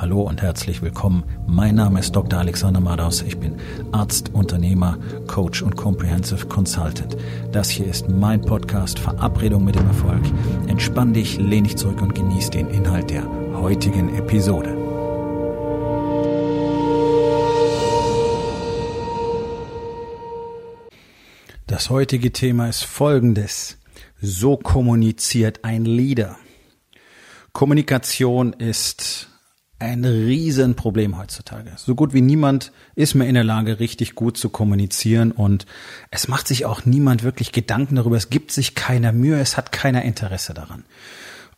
Hallo und herzlich willkommen. Mein Name ist Dr. Alexander Madaus. Ich bin Arzt, Unternehmer, Coach und Comprehensive Consultant. Das hier ist mein Podcast Verabredung mit dem Erfolg. Entspann dich, lehn dich zurück und genieß den Inhalt der heutigen Episode. Das heutige Thema ist folgendes. So kommuniziert ein Leader. Kommunikation ist ein Riesenproblem heutzutage. So gut wie niemand ist mehr in der Lage, richtig gut zu kommunizieren und es macht sich auch niemand wirklich Gedanken darüber. Es gibt sich keiner Mühe, es hat keiner Interesse daran.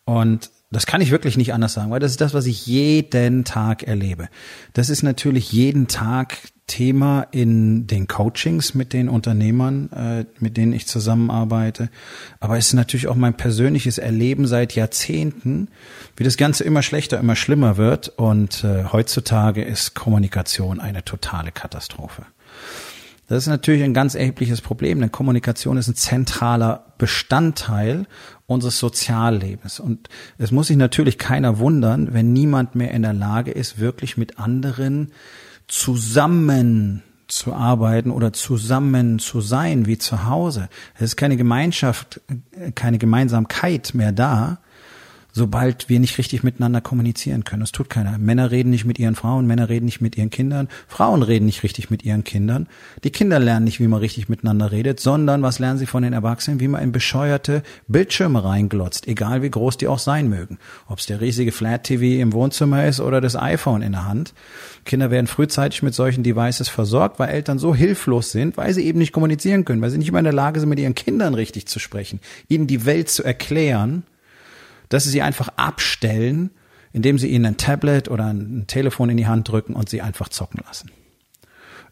Und das kann ich wirklich nicht anders sagen, weil das ist das, was ich jeden Tag erlebe. Das ist natürlich jeden Tag Thema in den Coachings mit den Unternehmern, äh, mit denen ich zusammenarbeite. Aber es ist natürlich auch mein persönliches Erleben seit Jahrzehnten, wie das Ganze immer schlechter, immer schlimmer wird. Und äh, heutzutage ist Kommunikation eine totale Katastrophe. Das ist natürlich ein ganz erhebliches Problem, denn Kommunikation ist ein zentraler Bestandteil unseres Soziallebens. Und es muss sich natürlich keiner wundern, wenn niemand mehr in der Lage ist, wirklich mit anderen zusammen zu arbeiten oder zusammen zu sein wie zu Hause. Es ist keine Gemeinschaft, keine Gemeinsamkeit mehr da, sobald wir nicht richtig miteinander kommunizieren können. Das tut keiner. Männer reden nicht mit ihren Frauen, Männer reden nicht mit ihren Kindern, Frauen reden nicht richtig mit ihren Kindern. Die Kinder lernen nicht, wie man richtig miteinander redet, sondern was lernen sie von den Erwachsenen, wie man in bescheuerte Bildschirme reinglotzt, egal wie groß die auch sein mögen. Ob es der riesige Flat TV im Wohnzimmer ist oder das iPhone in der Hand. Kinder werden frühzeitig mit solchen Devices versorgt, weil Eltern so hilflos sind, weil sie eben nicht kommunizieren können, weil sie nicht mehr in der Lage sind, mit ihren Kindern richtig zu sprechen, ihnen die Welt zu erklären dass sie sie einfach abstellen, indem sie ihnen ein Tablet oder ein Telefon in die Hand drücken und sie einfach zocken lassen.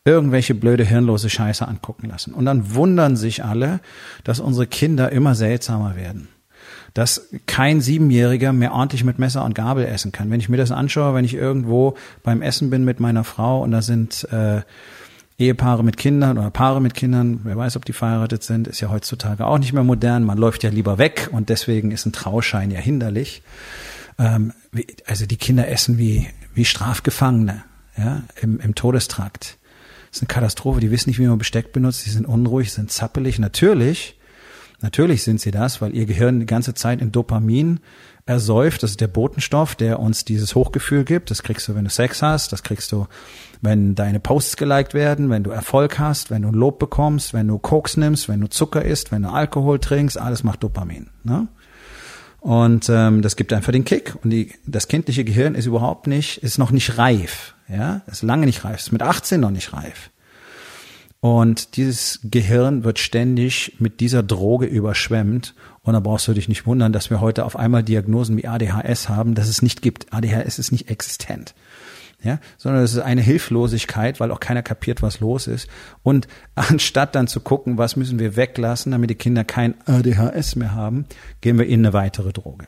Irgendwelche blöde, hirnlose Scheiße angucken lassen. Und dann wundern sich alle, dass unsere Kinder immer seltsamer werden. Dass kein Siebenjähriger mehr ordentlich mit Messer und Gabel essen kann. Wenn ich mir das anschaue, wenn ich irgendwo beim Essen bin mit meiner Frau und da sind äh, Ehepaare mit Kindern oder Paare mit Kindern, wer weiß, ob die verheiratet sind, ist ja heutzutage auch nicht mehr modern. Man läuft ja lieber weg und deswegen ist ein Trauschein ja hinderlich. Ähm, also die Kinder essen wie, wie Strafgefangene ja, im, im Todestrakt. Das ist eine Katastrophe. Die wissen nicht, wie man Besteck benutzt. Die sind unruhig, sind zappelig. Natürlich, natürlich sind sie das, weil ihr Gehirn die ganze Zeit in Dopamin ersäuft. Das ist der Botenstoff, der uns dieses Hochgefühl gibt. Das kriegst du, wenn du Sex hast. Das kriegst du, wenn deine Posts geliked werden, wenn du Erfolg hast, wenn du Lob bekommst, wenn du Koks nimmst, wenn du Zucker isst, wenn du Alkohol trinkst, alles macht Dopamin. Ne? Und ähm, das gibt einfach den Kick. Und die, das kindliche Gehirn ist überhaupt nicht, ist noch nicht reif. Ja, ist lange nicht reif, ist mit 18 noch nicht reif. Und dieses Gehirn wird ständig mit dieser Droge überschwemmt. Und da brauchst du dich nicht wundern, dass wir heute auf einmal Diagnosen wie ADHS haben, dass es nicht gibt. ADHS ist nicht existent ja, sondern es ist eine Hilflosigkeit, weil auch keiner kapiert, was los ist. Und anstatt dann zu gucken, was müssen wir weglassen, damit die Kinder kein ADHS mehr haben, gehen wir ihnen eine weitere Droge.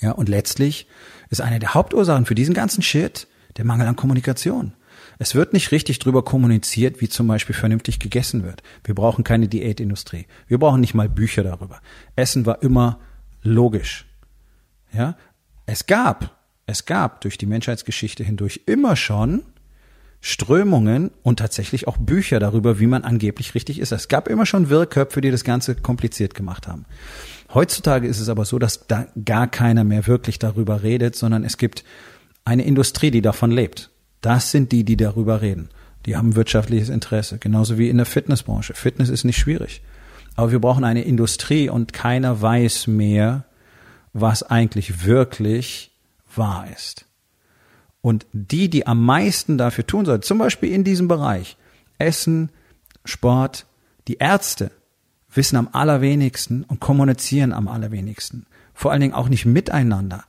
Ja, und letztlich ist eine der Hauptursachen für diesen ganzen Shit der Mangel an Kommunikation. Es wird nicht richtig drüber kommuniziert, wie zum Beispiel vernünftig gegessen wird. Wir brauchen keine Diätindustrie. Wir brauchen nicht mal Bücher darüber. Essen war immer logisch. Ja, es gab es gab durch die Menschheitsgeschichte hindurch immer schon Strömungen und tatsächlich auch Bücher darüber, wie man angeblich richtig ist. Es gab immer schon Wirrköpfe, die das Ganze kompliziert gemacht haben. Heutzutage ist es aber so, dass da gar keiner mehr wirklich darüber redet, sondern es gibt eine Industrie, die davon lebt. Das sind die, die darüber reden. Die haben wirtschaftliches Interesse, genauso wie in der Fitnessbranche. Fitness ist nicht schwierig. Aber wir brauchen eine Industrie und keiner weiß mehr, was eigentlich wirklich wahr ist. Und die, die am meisten dafür tun sollten, zum Beispiel in diesem Bereich, Essen, Sport, die Ärzte wissen am allerwenigsten und kommunizieren am allerwenigsten. Vor allen Dingen auch nicht miteinander.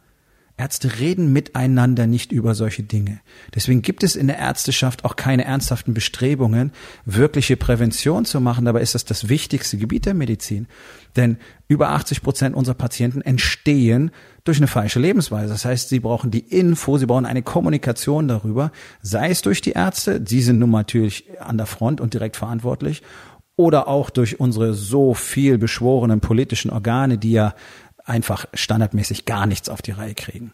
Ärzte reden miteinander nicht über solche Dinge. Deswegen gibt es in der Ärzteschaft auch keine ernsthaften Bestrebungen, wirkliche Prävention zu machen. Dabei ist das das wichtigste Gebiet der Medizin. Denn über 80 Prozent unserer Patienten entstehen durch eine falsche Lebensweise. Das heißt, sie brauchen die Info, sie brauchen eine Kommunikation darüber, sei es durch die Ärzte, die sind nun natürlich an der Front und direkt verantwortlich, oder auch durch unsere so viel beschworenen politischen Organe, die ja einfach standardmäßig gar nichts auf die Reihe kriegen.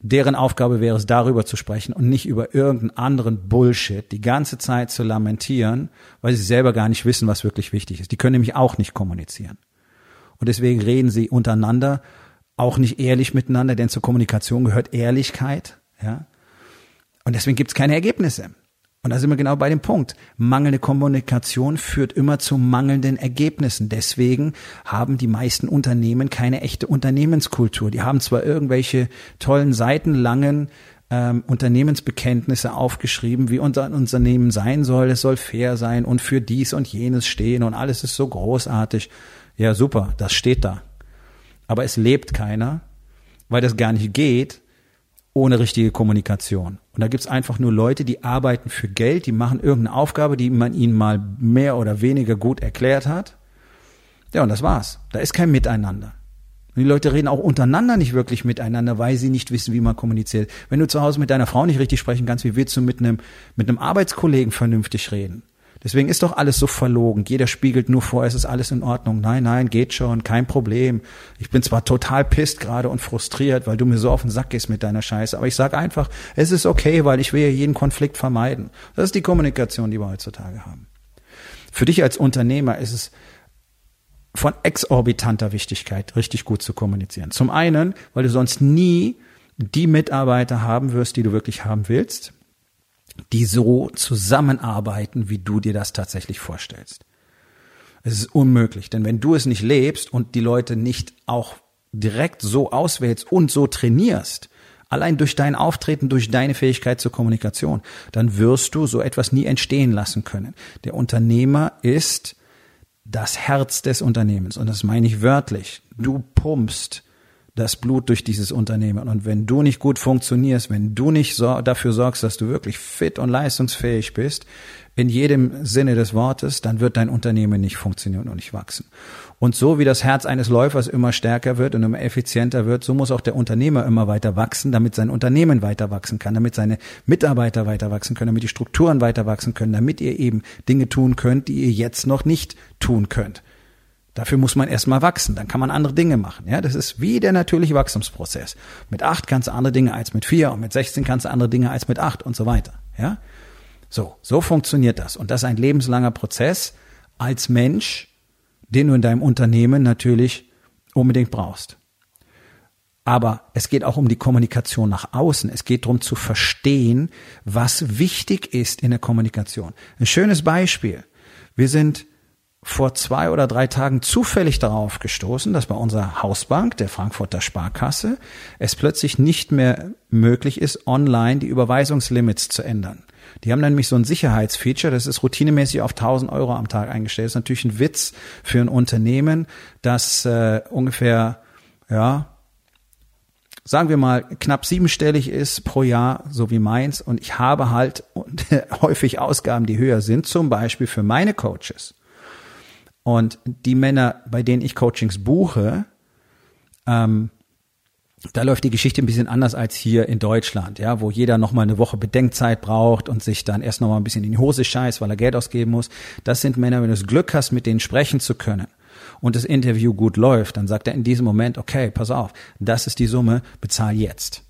deren Aufgabe wäre es, darüber zu sprechen und nicht über irgendeinen anderen Bullshit die ganze Zeit zu lamentieren, weil sie selber gar nicht wissen, was wirklich wichtig ist. Die können nämlich auch nicht kommunizieren. Und deswegen reden sie untereinander auch nicht ehrlich miteinander, denn zur Kommunikation gehört Ehrlichkeit, ja. Und deswegen gibt es keine Ergebnisse. Und da sind wir genau bei dem Punkt. Mangelnde Kommunikation führt immer zu mangelnden Ergebnissen. Deswegen haben die meisten Unternehmen keine echte Unternehmenskultur. Die haben zwar irgendwelche tollen seitenlangen ähm, Unternehmensbekenntnisse aufgeschrieben, wie unser Unternehmen sein soll. Es soll fair sein und für dies und jenes stehen und alles ist so großartig. Ja, super, das steht da. Aber es lebt keiner, weil das gar nicht geht, ohne richtige Kommunikation. Und da gibt's einfach nur Leute, die arbeiten für Geld, die machen irgendeine Aufgabe, die man ihnen mal mehr oder weniger gut erklärt hat. Ja, und das war's. Da ist kein Miteinander. Und die Leute reden auch untereinander nicht wirklich miteinander, weil sie nicht wissen, wie man kommuniziert. Wenn du zu Hause mit deiner Frau nicht richtig sprechen kannst, wie willst du mit einem, mit einem Arbeitskollegen vernünftig reden? Deswegen ist doch alles so verlogen. Jeder spiegelt nur vor, es ist alles in Ordnung. Nein, nein, geht schon, kein Problem. Ich bin zwar total pisst gerade und frustriert, weil du mir so auf den Sack gehst mit deiner Scheiße, aber ich sag einfach, es ist okay, weil ich will ja jeden Konflikt vermeiden. Das ist die Kommunikation, die wir heutzutage haben. Für dich als Unternehmer ist es von exorbitanter Wichtigkeit, richtig gut zu kommunizieren. Zum einen, weil du sonst nie die Mitarbeiter haben wirst, die du wirklich haben willst die so zusammenarbeiten, wie du dir das tatsächlich vorstellst. Es ist unmöglich, denn wenn du es nicht lebst und die Leute nicht auch direkt so auswählst und so trainierst, allein durch dein Auftreten, durch deine Fähigkeit zur Kommunikation, dann wirst du so etwas nie entstehen lassen können. Der Unternehmer ist das Herz des Unternehmens und das meine ich wörtlich. Du pumpst das Blut durch dieses Unternehmen. Und wenn du nicht gut funktionierst, wenn du nicht dafür sorgst, dass du wirklich fit und leistungsfähig bist, in jedem Sinne des Wortes, dann wird dein Unternehmen nicht funktionieren und nicht wachsen. Und so wie das Herz eines Läufers immer stärker wird und immer effizienter wird, so muss auch der Unternehmer immer weiter wachsen, damit sein Unternehmen weiter wachsen kann, damit seine Mitarbeiter weiter wachsen können, damit die Strukturen weiter wachsen können, damit ihr eben Dinge tun könnt, die ihr jetzt noch nicht tun könnt. Dafür muss man erstmal wachsen, dann kann man andere Dinge machen. Ja, das ist wie der natürliche Wachstumsprozess. Mit acht kannst du andere Dinge als mit vier und mit 16 kannst du andere Dinge als mit acht und so weiter. Ja, so, so funktioniert das. Und das ist ein lebenslanger Prozess als Mensch, den du in deinem Unternehmen natürlich unbedingt brauchst. Aber es geht auch um die Kommunikation nach außen. Es geht darum zu verstehen, was wichtig ist in der Kommunikation. Ein schönes Beispiel. Wir sind vor zwei oder drei Tagen zufällig darauf gestoßen, dass bei unserer Hausbank, der Frankfurter Sparkasse, es plötzlich nicht mehr möglich ist, online die Überweisungslimits zu ändern. Die haben nämlich so ein Sicherheitsfeature, das ist routinemäßig auf 1000 Euro am Tag eingestellt. Das ist natürlich ein Witz für ein Unternehmen, das äh, ungefähr, ja, sagen wir mal, knapp siebenstellig ist pro Jahr, so wie meins. Und ich habe halt häufig Ausgaben, die höher sind, zum Beispiel für meine Coaches. Und die Männer, bei denen ich Coachings buche, ähm, da läuft die Geschichte ein bisschen anders als hier in Deutschland, ja, wo jeder nochmal eine Woche Bedenkzeit braucht und sich dann erst nochmal ein bisschen in die Hose scheißt, weil er Geld ausgeben muss. Das sind Männer, wenn du das Glück hast, mit denen sprechen zu können und das Interview gut läuft, dann sagt er in diesem Moment, okay, pass auf, das ist die Summe, bezahl jetzt.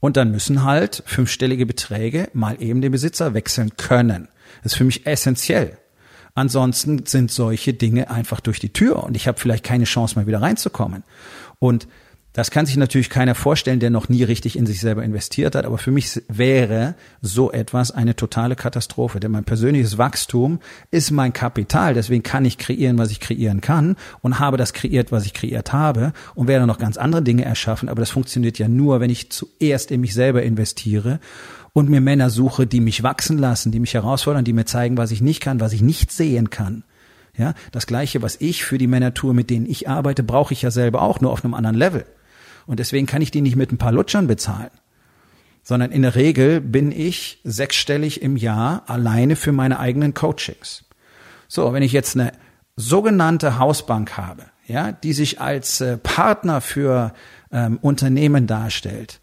Und dann müssen halt fünfstellige Beträge mal eben den Besitzer wechseln können. Das ist für mich essentiell. Ansonsten sind solche Dinge einfach durch die Tür und ich habe vielleicht keine Chance mehr wieder reinzukommen. Und das kann sich natürlich keiner vorstellen, der noch nie richtig in sich selber investiert hat. Aber für mich wäre so etwas eine totale Katastrophe. Denn mein persönliches Wachstum ist mein Kapital. Deswegen kann ich kreieren, was ich kreieren kann und habe das kreiert, was ich kreiert habe und werde noch ganz andere Dinge erschaffen. Aber das funktioniert ja nur, wenn ich zuerst in mich selber investiere und mir Männer suche, die mich wachsen lassen, die mich herausfordern, die mir zeigen, was ich nicht kann, was ich nicht sehen kann. Ja, das gleiche, was ich für die Männer tue, mit denen ich arbeite, brauche ich ja selber auch, nur auf einem anderen Level. Und deswegen kann ich die nicht mit ein paar Lutschern bezahlen. Sondern in der Regel bin ich sechsstellig im Jahr alleine für meine eigenen Coachings. So, wenn ich jetzt eine sogenannte Hausbank habe, ja, die sich als äh, Partner für ähm, Unternehmen darstellt,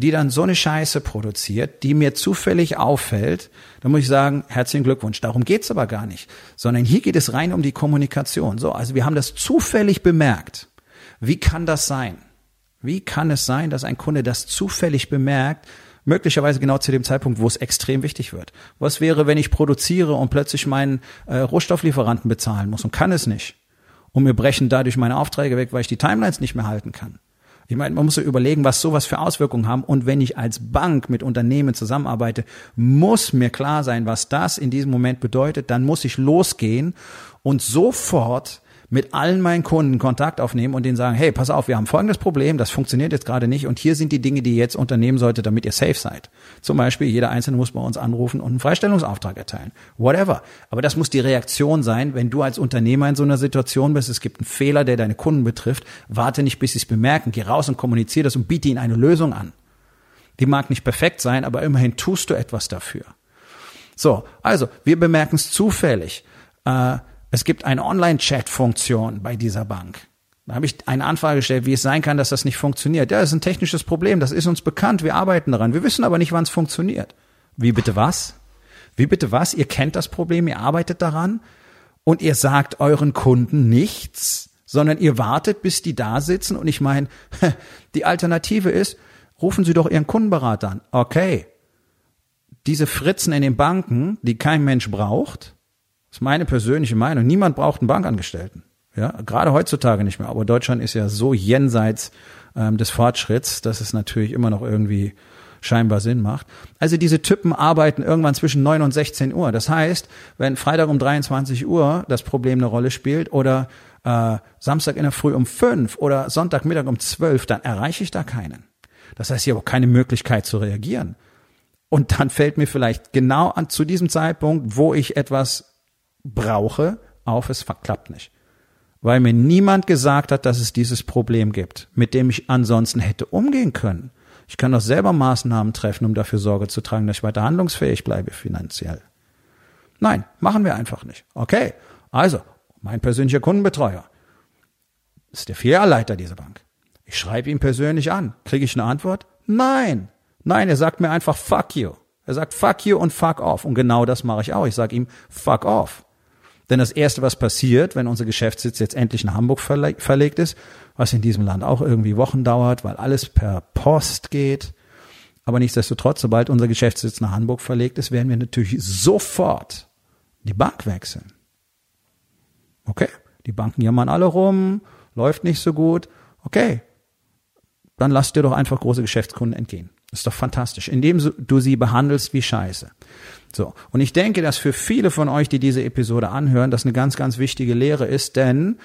die dann so eine Scheiße produziert, die mir zufällig auffällt, dann muss ich sagen, herzlichen Glückwunsch. Darum geht's aber gar nicht. Sondern hier geht es rein um die Kommunikation. So, also wir haben das zufällig bemerkt. Wie kann das sein? Wie kann es sein, dass ein Kunde das zufällig bemerkt, möglicherweise genau zu dem Zeitpunkt, wo es extrem wichtig wird? Was wäre, wenn ich produziere und plötzlich meinen äh, Rohstofflieferanten bezahlen muss und kann es nicht? Und mir brechen dadurch meine Aufträge weg, weil ich die Timelines nicht mehr halten kann. Ich meine, man muss ja überlegen, was sowas für Auswirkungen haben. Und wenn ich als Bank mit Unternehmen zusammenarbeite, muss mir klar sein, was das in diesem Moment bedeutet. Dann muss ich losgehen und sofort mit allen meinen Kunden Kontakt aufnehmen und denen sagen, hey, pass auf, wir haben folgendes Problem, das funktioniert jetzt gerade nicht und hier sind die Dinge, die ihr jetzt unternehmen solltet, damit ihr safe seid. Zum Beispiel, jeder Einzelne muss bei uns anrufen und einen Freistellungsauftrag erteilen. Whatever. Aber das muss die Reaktion sein, wenn du als Unternehmer in so einer Situation bist, es gibt einen Fehler, der deine Kunden betrifft, warte nicht, bis sie es bemerken, geh raus und kommuniziere das und biete ihnen eine Lösung an. Die mag nicht perfekt sein, aber immerhin tust du etwas dafür. So, also, wir bemerken es zufällig. Äh, es gibt eine Online-Chat-Funktion bei dieser Bank. Da habe ich eine Anfrage gestellt, wie es sein kann, dass das nicht funktioniert. Ja, das ist ein technisches Problem, das ist uns bekannt, wir arbeiten daran. Wir wissen aber nicht, wann es funktioniert. Wie bitte was? Wie bitte was? Ihr kennt das Problem, ihr arbeitet daran und ihr sagt euren Kunden nichts, sondern ihr wartet, bis die da sitzen und ich meine, die Alternative ist, rufen Sie doch Ihren Kundenberater an. Okay. Diese Fritzen in den Banken, die kein Mensch braucht, das ist meine persönliche Meinung. Niemand braucht einen Bankangestellten. Ja, gerade heutzutage nicht mehr. Aber Deutschland ist ja so jenseits ähm, des Fortschritts, dass es natürlich immer noch irgendwie scheinbar Sinn macht. Also diese Typen arbeiten irgendwann zwischen 9 und 16 Uhr. Das heißt, wenn Freitag um 23 Uhr das Problem eine Rolle spielt oder äh, Samstag in der Früh um 5 oder Sonntagmittag um 12, dann erreiche ich da keinen. Das heißt, ich habe auch keine Möglichkeit zu reagieren. Und dann fällt mir vielleicht genau an zu diesem Zeitpunkt, wo ich etwas brauche, auf, es klappt nicht. Weil mir niemand gesagt hat, dass es dieses Problem gibt, mit dem ich ansonsten hätte umgehen können. Ich kann doch selber Maßnahmen treffen, um dafür Sorge zu tragen, dass ich weiter handlungsfähig bleibe finanziell. Nein, machen wir einfach nicht. Okay, also, mein persönlicher Kundenbetreuer ist der Filialleiter dieser Bank. Ich schreibe ihn persönlich an. Kriege ich eine Antwort? Nein. Nein, er sagt mir einfach fuck you. Er sagt fuck you und fuck off. Und genau das mache ich auch. Ich sage ihm fuck off. Denn das Erste, was passiert, wenn unser Geschäftssitz jetzt endlich in Hamburg verlegt ist, was in diesem Land auch irgendwie Wochen dauert, weil alles per Post geht, aber nichtsdestotrotz, sobald unser Geschäftssitz nach Hamburg verlegt ist, werden wir natürlich sofort die Bank wechseln. Okay, die Banken jammern alle rum, läuft nicht so gut. Okay, dann lass dir doch einfach große Geschäftskunden entgehen. Ist doch fantastisch, indem du sie behandelst wie Scheiße. So. Und ich denke, dass für viele von euch, die diese Episode anhören, das eine ganz, ganz wichtige Lehre ist, denn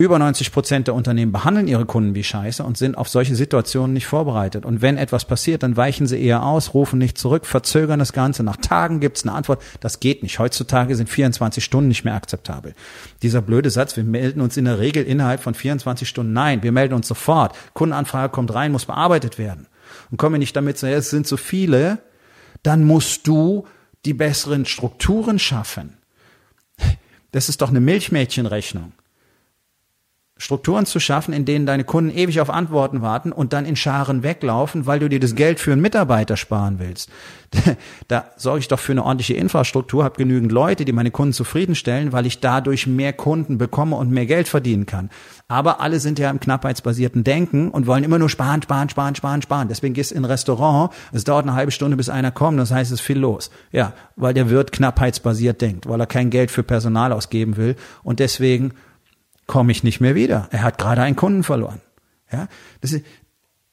über 90 Prozent der Unternehmen behandeln ihre Kunden wie Scheiße und sind auf solche Situationen nicht vorbereitet. Und wenn etwas passiert, dann weichen sie eher aus, rufen nicht zurück, verzögern das Ganze. Nach Tagen gibt es eine Antwort. Das geht nicht. Heutzutage sind 24 Stunden nicht mehr akzeptabel. Dieser blöde Satz, wir melden uns in der Regel innerhalb von 24 Stunden. Nein, wir melden uns sofort. Kundenanfrage kommt rein, muss bearbeitet werden. Und komme nicht damit, es sind so viele, dann musst du die besseren Strukturen schaffen. Das ist doch eine Milchmädchenrechnung. Strukturen zu schaffen, in denen deine Kunden ewig auf Antworten warten und dann in Scharen weglaufen, weil du dir das Geld für einen Mitarbeiter sparen willst. Da sorge ich doch für eine ordentliche Infrastruktur, habe genügend Leute, die meine Kunden zufriedenstellen, weil ich dadurch mehr Kunden bekomme und mehr Geld verdienen kann. Aber alle sind ja im knappheitsbasierten Denken und wollen immer nur sparen, sparen, sparen, sparen, sparen. Deswegen gehst du in ein Restaurant, es dauert eine halbe Stunde, bis einer kommt, das heißt, es ist viel los. Ja, weil der Wirt knappheitsbasiert denkt, weil er kein Geld für Personal ausgeben will und deswegen komme ich nicht mehr wieder. Er hat gerade einen Kunden verloren. Ja, das, ist,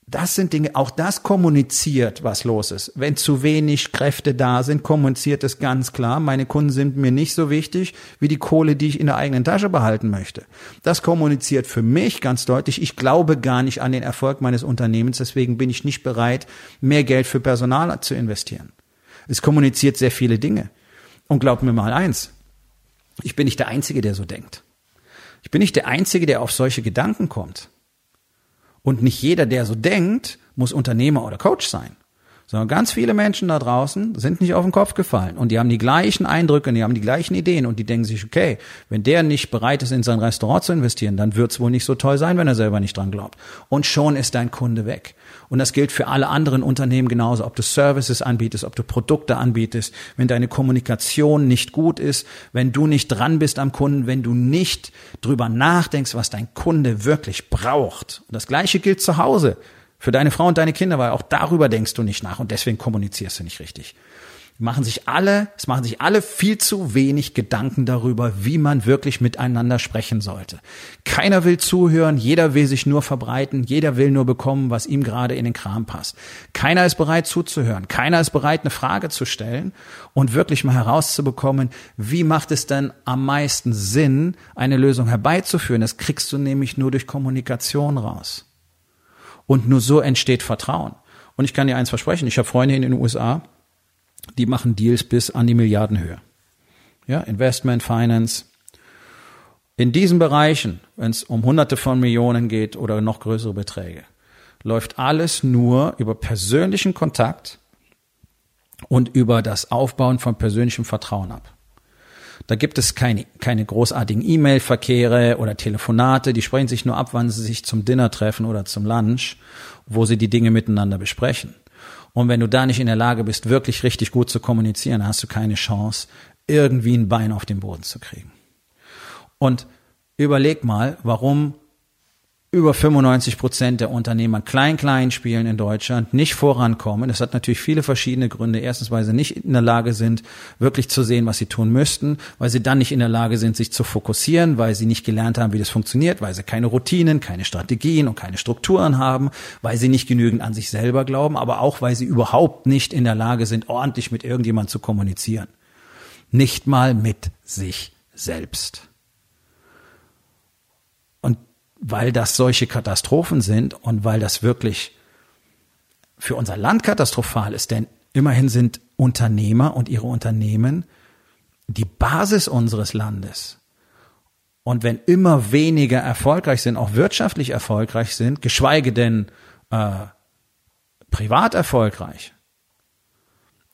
das sind Dinge, auch das kommuniziert, was los ist. Wenn zu wenig Kräfte da sind, kommuniziert es ganz klar. Meine Kunden sind mir nicht so wichtig wie die Kohle, die ich in der eigenen Tasche behalten möchte. Das kommuniziert für mich ganz deutlich. Ich glaube gar nicht an den Erfolg meines Unternehmens. Deswegen bin ich nicht bereit, mehr Geld für Personal zu investieren. Es kommuniziert sehr viele Dinge. Und glaub mir mal eins. Ich bin nicht der Einzige, der so denkt. Ich bin nicht der Einzige, der auf solche Gedanken kommt. Und nicht jeder, der so denkt, muss Unternehmer oder Coach sein, sondern ganz viele Menschen da draußen sind nicht auf den Kopf gefallen und die haben die gleichen Eindrücke, die haben die gleichen Ideen und die denken sich, okay, wenn der nicht bereit ist, in sein Restaurant zu investieren, dann wird's wohl nicht so toll sein, wenn er selber nicht dran glaubt. Und schon ist dein Kunde weg. Und das gilt für alle anderen Unternehmen genauso, ob du Services anbietest, ob du Produkte anbietest, wenn deine Kommunikation nicht gut ist, wenn du nicht dran bist am Kunden, wenn du nicht drüber nachdenkst, was dein Kunde wirklich braucht. Und das Gleiche gilt zu Hause. Für deine Frau und deine Kinder, weil auch darüber denkst du nicht nach und deswegen kommunizierst du nicht richtig machen sich alle, es machen sich alle viel zu wenig Gedanken darüber, wie man wirklich miteinander sprechen sollte. Keiner will zuhören, jeder will sich nur verbreiten, jeder will nur bekommen, was ihm gerade in den Kram passt. Keiner ist bereit zuzuhören, keiner ist bereit, eine Frage zu stellen und wirklich mal herauszubekommen, wie macht es denn am meisten Sinn, eine Lösung herbeizuführen. Das kriegst du nämlich nur durch Kommunikation raus. Und nur so entsteht Vertrauen. Und ich kann dir eins versprechen, ich habe Freunde in den USA, die machen Deals bis an die Milliardenhöhe. Ja, Investment, Finance. In diesen Bereichen, wenn es um hunderte von Millionen geht oder noch größere Beträge, läuft alles nur über persönlichen Kontakt und über das Aufbauen von persönlichem Vertrauen ab. Da gibt es keine, keine großartigen E-Mail-Verkehre oder Telefonate, die sprechen sich nur ab, wann sie sich zum Dinner treffen oder zum Lunch, wo sie die Dinge miteinander besprechen. Und wenn du da nicht in der Lage bist, wirklich richtig gut zu kommunizieren, hast du keine Chance, irgendwie ein Bein auf den Boden zu kriegen. Und überleg mal, warum über 95 Prozent der Unternehmer klein-klein spielen in Deutschland, nicht vorankommen. Das hat natürlich viele verschiedene Gründe. Erstens, weil sie nicht in der Lage sind, wirklich zu sehen, was sie tun müssten, weil sie dann nicht in der Lage sind, sich zu fokussieren, weil sie nicht gelernt haben, wie das funktioniert, weil sie keine Routinen, keine Strategien und keine Strukturen haben, weil sie nicht genügend an sich selber glauben, aber auch, weil sie überhaupt nicht in der Lage sind, ordentlich mit irgendjemand zu kommunizieren. Nicht mal mit sich selbst weil das solche Katastrophen sind und weil das wirklich für unser Land katastrophal ist, denn immerhin sind Unternehmer und ihre Unternehmen die Basis unseres Landes. Und wenn immer weniger erfolgreich sind, auch wirtschaftlich erfolgreich sind, geschweige denn äh, privat erfolgreich,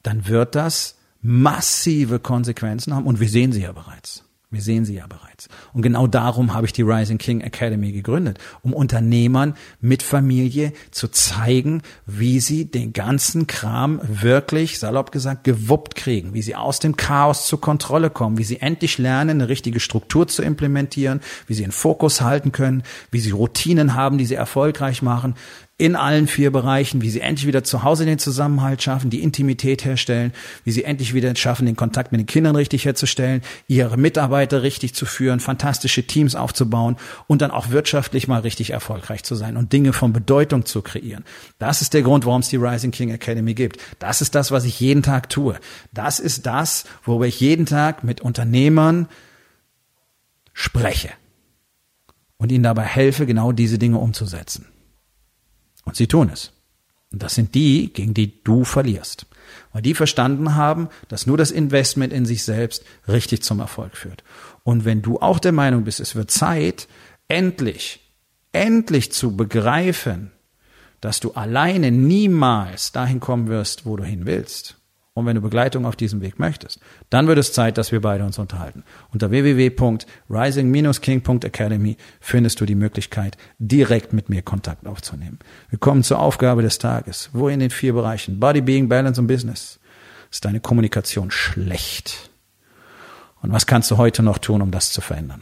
dann wird das massive Konsequenzen haben und wir sehen sie ja bereits. Wir sehen sie ja bereits. Und genau darum habe ich die Rising King Academy gegründet, um Unternehmern mit Familie zu zeigen, wie sie den ganzen Kram wirklich, salopp gesagt, gewuppt kriegen, wie sie aus dem Chaos zur Kontrolle kommen, wie sie endlich lernen, eine richtige Struktur zu implementieren, wie sie einen Fokus halten können, wie sie Routinen haben, die sie erfolgreich machen, in allen vier Bereichen, wie sie endlich wieder zu Hause den Zusammenhalt schaffen, die Intimität herstellen, wie sie endlich wieder schaffen, den Kontakt mit den Kindern richtig herzustellen, ihre Mitarbeiter richtig zu führen, fantastische Teams aufzubauen und dann auch wirtschaftlich mal richtig erfolgreich zu sein und Dinge von Bedeutung zu kreieren. Das ist der Grund, warum es die Rising King Academy gibt. Das ist das, was ich jeden Tag tue. Das ist das, worüber ich jeden Tag mit Unternehmern spreche und ihnen dabei helfe, genau diese Dinge umzusetzen. Und sie tun es. Und das sind die, gegen die du verlierst. Weil die verstanden haben, dass nur das Investment in sich selbst richtig zum Erfolg führt. Und wenn du auch der Meinung bist, es wird Zeit, endlich, endlich zu begreifen, dass du alleine niemals dahin kommen wirst, wo du hin willst, und wenn du Begleitung auf diesem Weg möchtest, dann wird es Zeit, dass wir beide uns unterhalten. Unter www.rising-king.academy findest du die Möglichkeit, direkt mit mir Kontakt aufzunehmen. Wir kommen zur Aufgabe des Tages. Wo in den vier Bereichen Body, Being, Balance und Business ist deine Kommunikation schlecht? Und was kannst du heute noch tun, um das zu verändern?